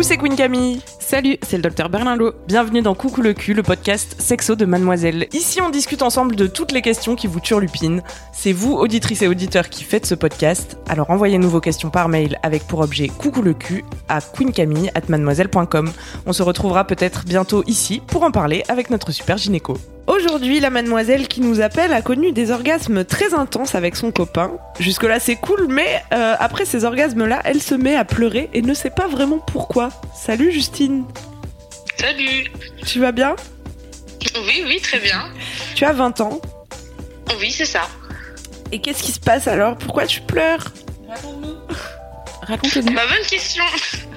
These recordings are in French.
Coucou, c'est Queen Camille. Salut, c'est le docteur Berlinlot. Bienvenue dans Coucou le cul, le podcast sexo de Mademoiselle. Ici, on discute ensemble de toutes les questions qui vous turlupinent. C'est vous, auditrices et auditeurs, qui faites ce podcast. Alors envoyez-nous vos questions par mail avec pour objet Coucou le cul à queencamille@mademoiselle.com. On se retrouvera peut-être bientôt ici pour en parler avec notre super gynéco. Aujourd'hui, la mademoiselle qui nous appelle a connu des orgasmes très intenses avec son copain. Jusque-là, c'est cool, mais euh, après ces orgasmes-là, elle se met à pleurer et ne sait pas vraiment pourquoi. Salut Justine, Salut tu vas bien? Oui, oui, très bien. Tu as 20 ans. Oui, c'est ça. Et qu'est-ce qui se passe alors? Pourquoi tu pleures? Raconte-nous. Ma bonne question.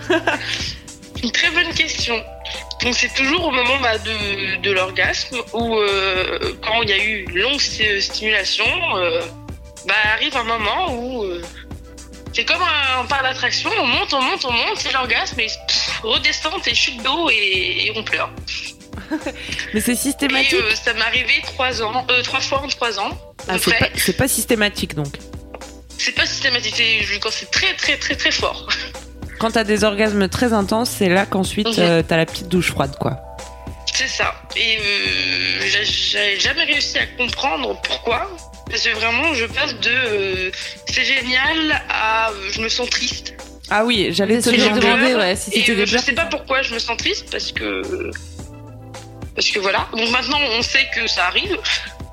Une très bonne question. Donc c'est toujours au moment bah, de, de l'orgasme où euh, quand il y a eu une longue sti- stimulation, euh, bah arrive un moment où euh, c'est comme un, parc d'attraction, on monte, on monte, on monte, c'est l'orgasme et pff, redescente et chute d'eau et, et on pleure. Mais c'est systématique ça m'est arrivé trois ans, trois fois en trois ans. Ah, c'est pas, pas systématique donc. C'est pas systématique, c'est quand c'est très très très très fort. Quand t'as des orgasmes très intenses, c'est là qu'ensuite Mhm. euh, t'as la petite douche froide quoi. C'est ça. Et euh, j'ai- jamais réussi à comprendre pourquoi. Parce que vraiment, je passe de euh, c'est génial à je me sens triste. Ah oui, j'allais te demander. ouais, si c'était euh, des je sais pas pourquoi je me sens triste parce que parce que voilà. Donc maintenant, on sait que ça arrive.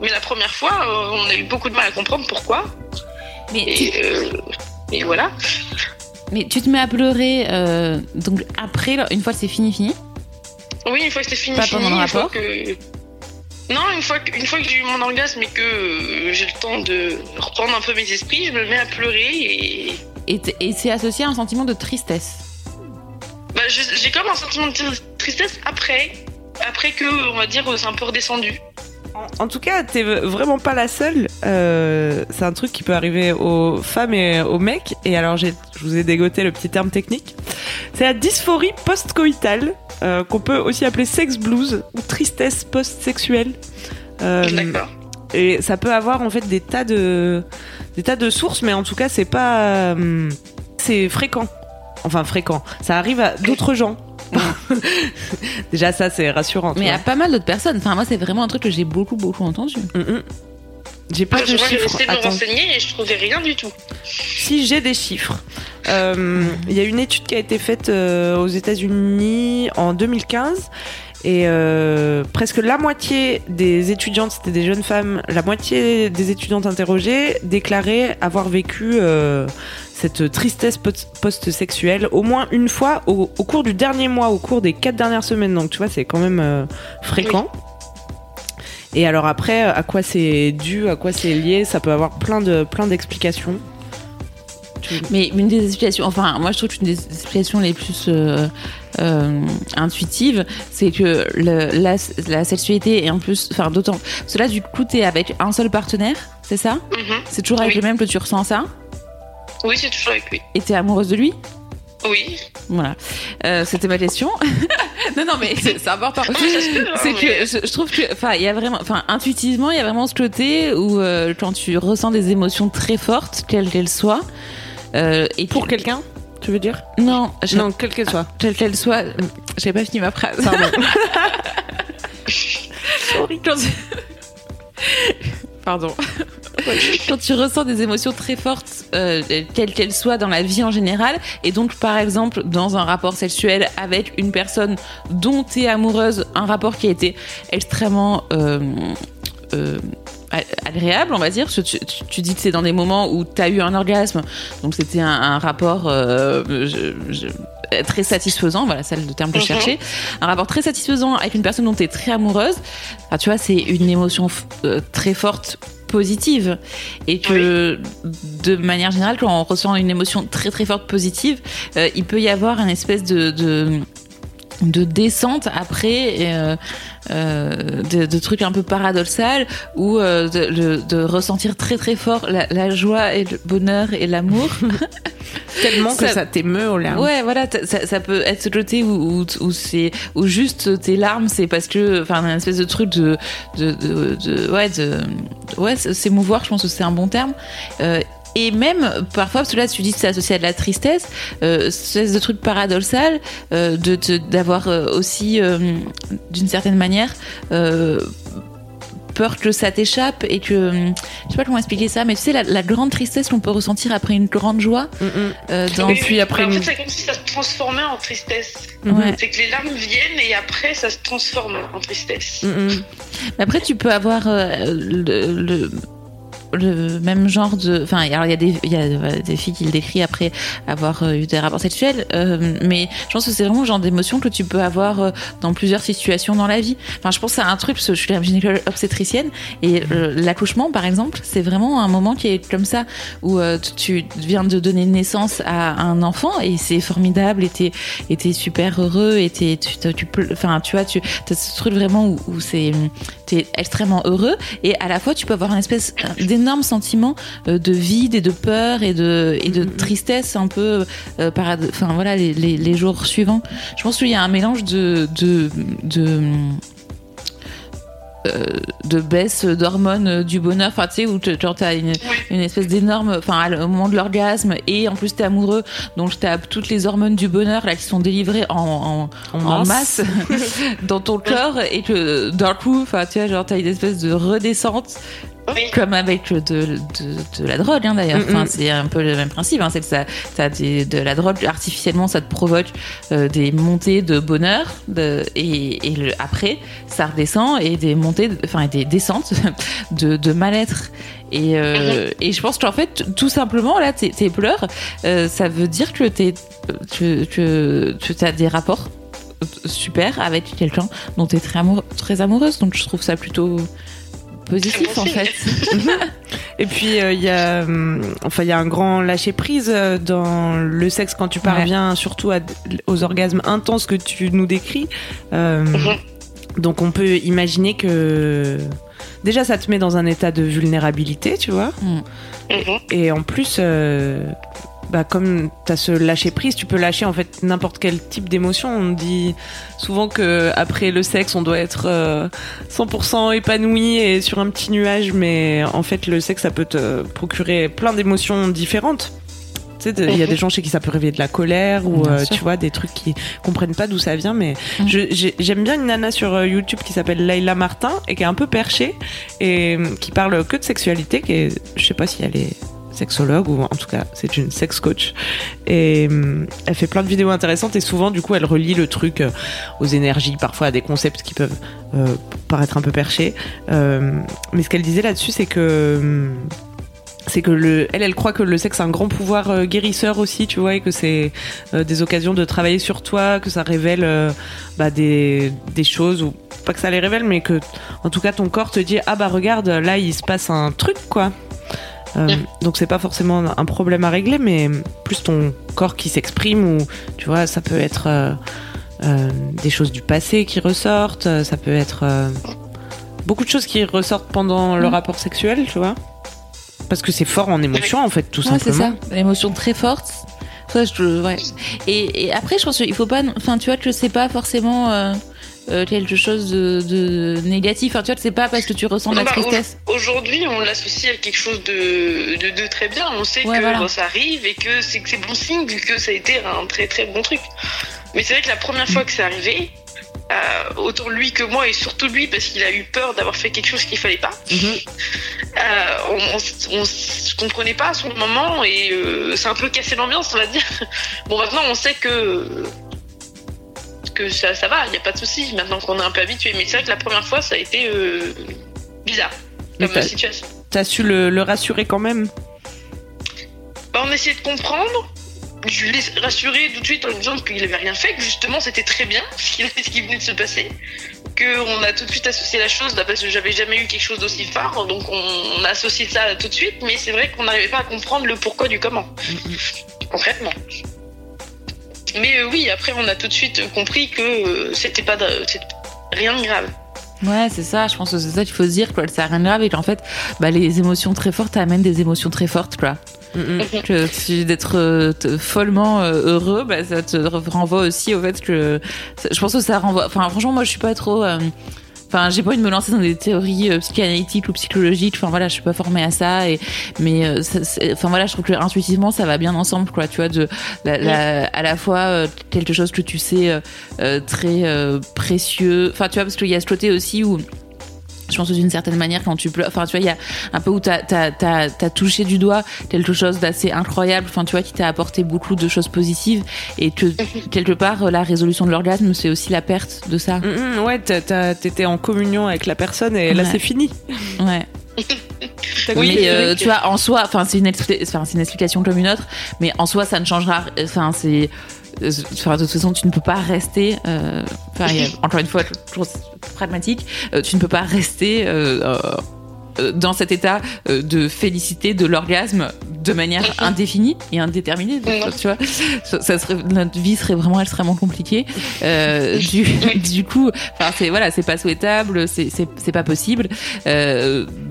Mais la première fois, euh, on a eu beaucoup de mal à comprendre pourquoi. Mais Et, euh, et voilà. Mais tu te mets à pleurer euh, donc après, une fois que c'est fini, fini. Oui, une fois que c'est fini, Pas pendant fini, le une fois rapport que... Non, une fois que, une fois que j'ai eu mon orgasme et que euh, j'ai le temps de reprendre un peu mes esprits, je me mets à pleurer et Et, et c'est associé à un sentiment de tristesse. bah, j'ai comme un sentiment de tri- tristesse après, après que, on va dire, c'est un peu redescendu. En, en tout cas, t'es vraiment pas la seule. Euh, c'est un truc qui peut arriver aux femmes et aux mecs. Et alors, je vous ai dégoté le petit terme technique. C'est la dysphorie post-coïtale, euh, qu'on peut aussi appeler sex blues ou tristesse post-sexuelle. Euh, D'accord. et ça peut avoir en fait des tas de des tas de sources, mais en tout cas, c'est pas euh, c'est fréquent. Enfin fréquent. Ça arrive à d'autres gens. Déjà, ça c'est rassurant. Mais il y a pas mal d'autres personnes. Enfin, moi, c'est vraiment un truc que j'ai beaucoup, beaucoup entendu. Mm, mm. J'ai pas Moi, de j'ai chiffres. essayé de me Attends. renseigner et je trouvais rien du tout. Si j'ai des chiffres, Euh, il y a une étude qui a été faite euh, aux États-Unis en 2015 et euh, presque la moitié des étudiantes, c'était des jeunes femmes, la moitié des étudiantes interrogées déclaraient avoir vécu euh, cette tristesse post- post-sexuelle au moins une fois au, au cours du dernier mois, au cours des quatre dernières semaines. Donc tu vois, c'est quand même euh, fréquent. Et alors après, à quoi c'est dû, à quoi c'est lié, ça peut avoir plein de plein d'explications. Mais une des explications, enfin, moi je trouve qu'une des explications les plus euh, euh, intuitives, c'est que le, la, la sexualité est en plus, enfin, d'autant. Parce que là, du coup, t'es avec un seul partenaire, c'est ça? Mhm. C'est toujours avec Oui. le même que tu ressens ça? Oui, c'est toujours avec lui. Et t'es amoureuse de lui? Oui. Voilà. Euh, C'était ma question. non, non, mais c'est important. Hein, C'est que je, je trouve que, enfin, il y a vraiment, enfin, intuitivement, il y a vraiment ce côté où euh, quand tu ressens des émotions très fortes, quelles qu'elles soient, et Pour quelqu'un, tu veux dire non, je- Non, quelle qu'elle soit. quelle qu'elle soit, euh, j'ai pas fini ma phrase. Pardon. Quand tu- Pardon. Quand tu ressens des émotions très fortes, euh, quelles qu'elles soient dans la vie en général, et donc par exemple dans un rapport sexuel avec une personne dont tu es amoureuse, un rapport qui a été extrêmement euh, euh, agréable, on va dire. Tu, tu- tu dis que c'est dans des moments où tu as eu un orgasme, donc c'était un, un rapport euh, je- je- très satisfaisant, voilà, c'est le terme que je Mhm. cherchais. Un rapport très satisfaisant avec une personne dont tu es très amoureuse. Enfin, tu vois, c'est une émotion euh, très forte positive et que de manière générale quand on ressent une émotion très très forte positive euh, il peut y avoir une espèce de, de de descente après euh, euh, de, de, trucs un peu paradoxal ou euh, de, de, ressentir très très fort la, la, joie et le bonheur et l'amour. Tellement que ça t'émeut aux larmes ouais voilà ça, ça, peut être ce côté où, où, où c'est où juste tes larmes c'est parce que enfin une espèce de truc de de, ouais de ouais s'émouvoir je pense que c'est un bon terme et même parfois, parce que là tu dis que c'est associé à de la tristesse, euh, ce de truc paradoxal, euh, de d'avoir euh, aussi, euh, d'une certaine manière, euh, peur que ça t'échappe et que je sais pas comment expliquer ça mais tu sais la, la grande tristesse qu'on peut ressentir après une grande joie mm -hmm. euh, dans... Et puis après en fait c'est comme si ça se transformait en tristesse mm -hmm. c'est que les larmes viennent et après ça se transforme en tristesse mm -hmm. après tu peux avoir le, le le même genre de enfin alors il y a des y a des filles qui le décrit après avoir eu des rapports sexuels euh, mais je pense que c'est vraiment le genre d'émotion que tu peux avoir euh, dans plusieurs situations dans la vie. Enfin je pense à un truc je suis la gynécologue obstétricienne et euh, l'accouchement par exemple c'est vraiment un moment qui est comme ça où euh, tu viens de donner naissance à un enfant et c'est formidable et t'es et t'es super heureux et t'es tu tu enfin tu vois tu as ce truc vraiment où, où c'est t'es extrêmement heureux et à la fois tu peux avoir une espèce d'énorme sentiment de vide et de peur et de et de tristesse un peu euh, enfin voilà les, les, les, jours suivants. Je pense qu'il y a un mélange de de, de euh, de baisse d'hormones du bonheur enfin tu sais où genre t'as une, une espèce d'énorme enfin au moment de l'orgasme et en plus t'es amoureux donc t'as toutes les hormones du bonheur là qui sont délivrées en, en, en, en masse, dans ton corps et que d'un coup enfin tu vois genre t'as une espèce de redescente oui. comme avec de, de, de la drogue hein, d'ailleurs. Mm -hmm. enfin, c'est un peu le même principe. Hein, c'est que ça, des, de la drogue artificiellement, ça te provoque euh, des montées de bonheur de, et, et le, après ça redescend et des montées, enfin des descentes de, de mal-être. Et, euh, et je pense qu'en fait, tout simplement, là, tes, tes pleurs, euh, ça veut dire que, es, que, que tu as des rapports super avec quelqu'un dont tu es très amoureuse. Donc je trouve ça plutôt positif en fait. Et puis il euh, y a enfin il y a un grand lâcher prise dans le sexe quand tu parviens ouais. surtout à, aux orgasmes intenses que tu nous décris. Euh, mm -hmm. Donc on peut imaginer que déjà ça te met dans un état de vulnérabilité, tu vois. -hmm. Et en plus euh, bah, comme tu as ce lâcher prise, tu peux lâcher en fait n'importe quel type d'émotion. On dit souvent que après le sexe, on doit être euh, 100% épanoui et sur un petit nuage, mais en fait, le sexe, ça peut te procurer plein d'émotions différentes. Tu sais, il y a des gens chez qui ça peut réveiller de la colère ou euh, tu vois des trucs qui comprennent pas d'où ça vient. Mais mmh. j'aime bien une nana sur euh, YouTube qui s'appelle Layla Martin et qui est un peu perchée et qui parle que de sexualité. Qui est, je sais pas si elle est sexologue ou en tout cas c'est une sex coach et euh, elle fait plein de vidéos intéressantes et souvent du coup elle relie le truc euh, aux énergies parfois à des concepts qui peuvent euh, paraître un peu perchés mais ce qu'elle disait là-dessus c'est que c'est que le, elle, elle croit que le sexe a un grand pouvoir guérisseur aussi, tu vois, et que c'est des occasions de travailler sur toi, que ça révèle bah, des, des choses, ou pas que ça les révèle, mais que, en tout cas, ton corps te dit, ah bah regarde, là, il se passe un truc, quoi. Euh. Donc c'est pas forcément un problème à régler, mais plus ton corps qui s'exprime ou tu vois, ça peut être euh, euh, des choses du passé qui ressortent, ça peut être beaucoup de choses qui ressortent pendant le rapport sexuel, tu vois. Parce que c'est fort en émotion en fait, tout ouais, simplement. c'est ça, l'émotion très forte. Ouais, je, ouais. Et, et, après, je pense qu'il faut pas. Enfin, tu vois, que c'est pas forcément. Euh quelque chose de, de négatif. Enfin, tu vois, c'est pas parce que tu ressens de la bah, tristesse. Aujourd'hui, on l'associe à quelque chose de, de, de, très bien. On sait ouais, que voilà. bon, ça arrive et que c'est bon signe vu que ça a été un très très bon truc. Mais c'est vrai que la première fois que c'est arrivé, euh, autant lui que moi et surtout lui parce qu'il a eu peur d'avoir fait quelque chose qu'il fallait pas. Mm -hmm. euh, on, se comprenait pas à son moment et euh, c'est un peu cassé l'ambiance, on va dire. Bon, maintenant on sait que que ça, ça va, il n'y a pas de souci maintenant qu'on est un peu habitué. Mais c'est vrai que la première fois, ça a été euh, bizarre comme situation. T'as su le, le, rassurer quand même? Bah, On essayait de comprendre. Je l'ai rassuré tout de suite en disant qu'il n'avait rien fait, que justement c'était très bien ce qui, ce qui venait de se passer. qu'on a tout de suite associé la chose, parce que j'avais jamais eu quelque chose d'aussi fort, donc on, a associé ça tout de suite, mais c'est vrai qu'on n'arrivait pas à comprendre le pourquoi du comment, concrètement. Mais euh, oui, après on a tout de suite compris que euh, c'était pas rien de grave. Ouais, c'est ça, je pense que c'est ça qu'il faut se dire, quoi. C'est rien de grave et qu'en fait, bah, les émotions très fortes amènent des émotions très fortes, quoi. que d'être euh, follement euh, heureux, bah, ça te renvoie aussi au fait que je pense que ça renvoie. Enfin, franchement, moi, je suis pas trop. Euh, enfin, j'ai pas envie de me lancer dans des théories psychanalytiques ou psychologiques. Enfin voilà, je suis pas formée à ça. Et mais, enfin voilà, je trouve que intuitivement, ça va bien ensemble, quoi. Tu vois, de la, à la fois quelque chose que tu sais très précieux. Enfin, tu vois, parce qu'il y a ce côté aussi où d'une certaine manière, quand tu pleures, enfin, tu vois, il y a un peu où t'as as, as, touché du doigt quelque chose d'assez incroyable, enfin, tu vois, qui t'a apporté beaucoup de choses positives et que quelque part, la résolution de l'orgasme, c'est aussi la perte de ça. Mm, mm, ouais, t'étais en communion avec la personne et là, c'est fini. Ouais. oui, euh, tu vois, en soi, enfin, c'est une, une explication comme une autre, mais en soi, ça ne changera. Enfin, c'est euh, de toute façon, tu ne peux pas rester. Euh, encore une fois, toujours pragmatique. Euh, tu ne peux pas rester dans cet état de félicité de l'orgasme de manière indéfinie et indéterminée. tu vois, ça serait, notre vie serait vraiment extrêmement compliquée. du, du, coup, enfin, c'est voilà, c'est pas souhaitable, c'est pas possible.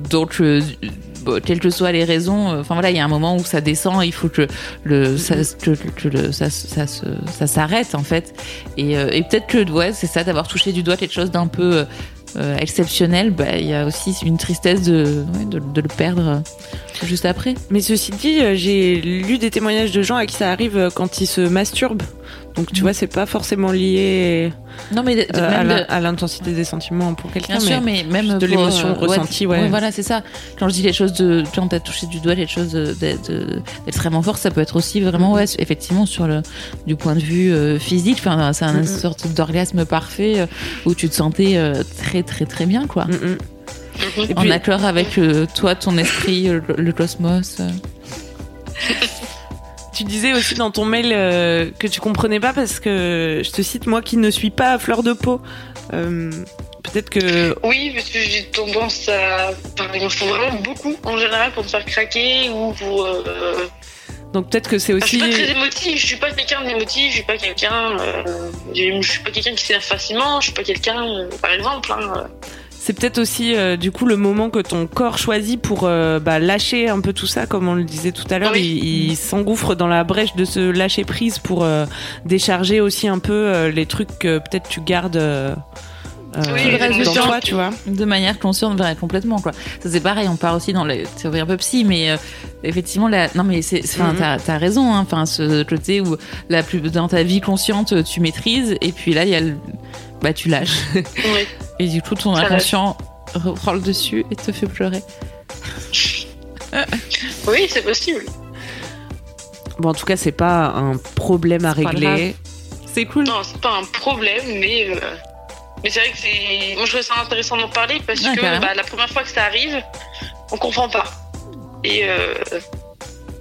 donc quelles que soient les raisons, euh, enfin voilà, il y a un moment où ça descend, il faut que le ça, ça, s'arrête en fait. Et, euh, et peut-être que ouais, c'est ça d'avoir touché du doigt quelque chose d'un peu euh, exceptionnel. Bah, il y a aussi une tristesse de, de, de, le perdre juste après. Mais ceci dit, j'ai lu des témoignages de gens à qui ça arrive quand ils se masturbent. Donc tu vois, c'est pas forcément lié non, mais euh, à l'intensité des sentiments pour quelqu'un. Bien sûr, mais même de l'émotion euh, ressentie. Ouais, voilà, c'est ça. Quand je dis les choses de, quand t'as touché du doigt les choses d'extrêmement fort, ça peut être aussi vraiment, ouais, effectivement, sur le du point de vue euh, physique. Enfin, c'est une sorte d'orgasme parfait où tu te sentais très très très bien, quoi. en accord avec toi, ton esprit, le cosmos. tu disais aussi dans ton mail euh, que tu comprenais pas parce que je te cite moi qui ne suis pas à fleur de peau. Euh, peut-être que. Oui, parce que j'ai tendance à. Enfin, il me faut vraiment beaucoup en général pour me faire craquer ou pour. Euh, Donc peut-être que c'est aussi. je suis pas très émotive, je suis pas quelqu'un d'émotif, je suis pas quelqu'un. je suis pas quelqu'un qui s'énerve facilement, je suis pas quelqu'un, par exemple. Hein, c'est peut-être aussi euh, du coup le moment que ton corps choisit pour euh, bah, lâcher un peu tout ça, comme on le disait tout à l'heure. Il, s'engouffre dans la brèche de ce lâcher prise pour euh, décharger aussi un peu les trucs que peut-être tu gardes. dans toi, tu vois. De manière consciente, complètement, quoi. Ça, c'est pareil, on part aussi dans les théories un peu psy, mais effectivement, la... non, mais c'est, enfin, mm-hmm. t'as, as raison, hein. enfin, ce côté où la plus, dans ta vie consciente, tu maîtrises, et puis là, il y a le bah tu lâches. Et du coup, ton inconscient reprend le dessus et te fait pleurer. oui, c'est possible. Bon, en tout cas, c'est pas un problème à régler. C'est cool. Non, c'est pas un problème, mais euh, mais c'est vrai que c'est. Moi, je trouve ça intéressant d'en parler parce que bah, la première fois que ça arrive, on comprend pas. Et euh,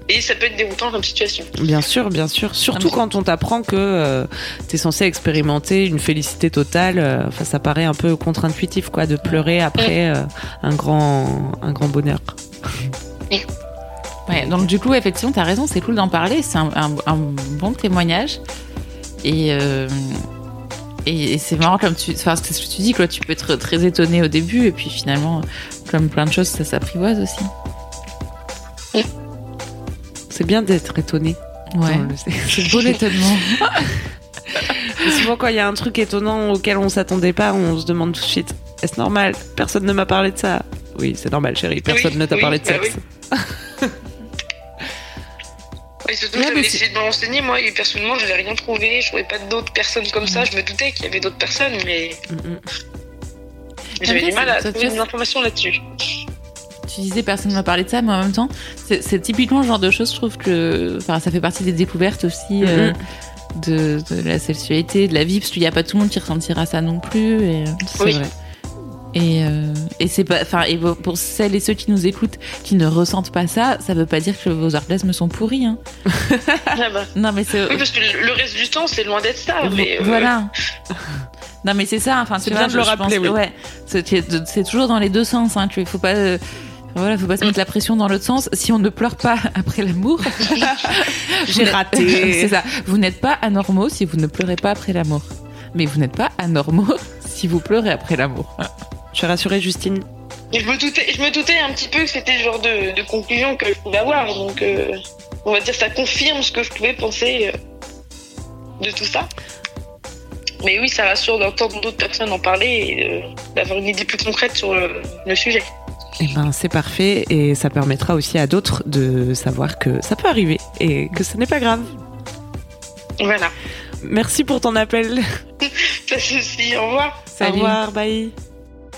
et ça peut être déroutant comme situation. Bien sûr, bien sûr. Surtout quand on t'apprend que euh, tu es censé expérimenter une félicité totale. Euh, enfin, ça paraît un peu contre-intuitif, quoi, de pleurer après euh, un, grand, un grand bonheur. Ouais, donc du coup, effectivement, tu as raison, c'est cool d'en parler. C'est un, bon témoignage. Et. Et, c'est marrant comme tu, enfin, ce que tu dis, quoi. Tu peux être très étonné au début, et puis finalement, comme plein de choses, ça s'apprivoise aussi. C'est bien d'être étonné. Ouais. C'est beau l'étonnement. souvent, quand il y a un truc étonnant auquel on s'attendait pas, on se demande tout de suite est-ce normal? Personne ne m'a parlé de ça. Oui, c'est normal, chérie. Personne ne t'a parlé de bah sexe. Oui. surtout, j'avais essayé de me renseigner. Moi, et personnellement, je n'avais rien trouvé. Je trouvais pas d'autres personnes comme ça. Je me doutais qu'il y avait d'autres personnes, mais. Mm, mm. J'avais du mal à trouver des informations là-dessus tu disais personne ne m'a parlé de ça, mais en même temps, c'est typiquement le genre de choses, je trouve que enfin, ça fait partie des découvertes aussi euh, de, la sexualité, de la vie, parce qu'il n'y a pas tout le monde qui ressentira ça non plus. Et, c'est vrai. Et, euh, et c'est pas, enfin, et pour celles et ceux qui nous écoutent, qui ne ressentent pas ça, ça veut pas dire que vos orgasmes sont pourris. Hein. Ah bah. Non, mais c'est. Oui, parce que le reste du temps, c'est loin d'être ça. Mais euh, Voilà. Non mais c'est ça, enfin C'est bien de le rappeler, pense- oui. Ouais, c'est c'est toujours dans les deux sens. Hein, tu faut pas, euh, voilà, faut pas se mettre la pression dans l'autre sens. Si on ne pleure pas après l'amour, J'ai raté. c'est ça. Vous n'êtes pas anormaux si vous ne pleurez pas après l'amour, mais vous n'êtes pas anormaux si vous pleurez après l'amour. Je suis rassurée, Justine. Je me doutais, je me doutais un petit peu que c'était le genre de, de conclusion que je pouvais avoir. Donc, euh, on va dire ça confirme ce que je pouvais penser euh, de tout ça. Mais oui, ça rassure d'entendre d'autres personnes en parler et euh, d'avoir une idée plus concrète sur le, le sujet. Eh ben, c'est parfait et ça permettra aussi à d'autres de savoir que ça peut arriver et que ce n'est pas grave. Voilà. Merci pour ton appel. Pas de souci. Au revoir. Au revoir, bye.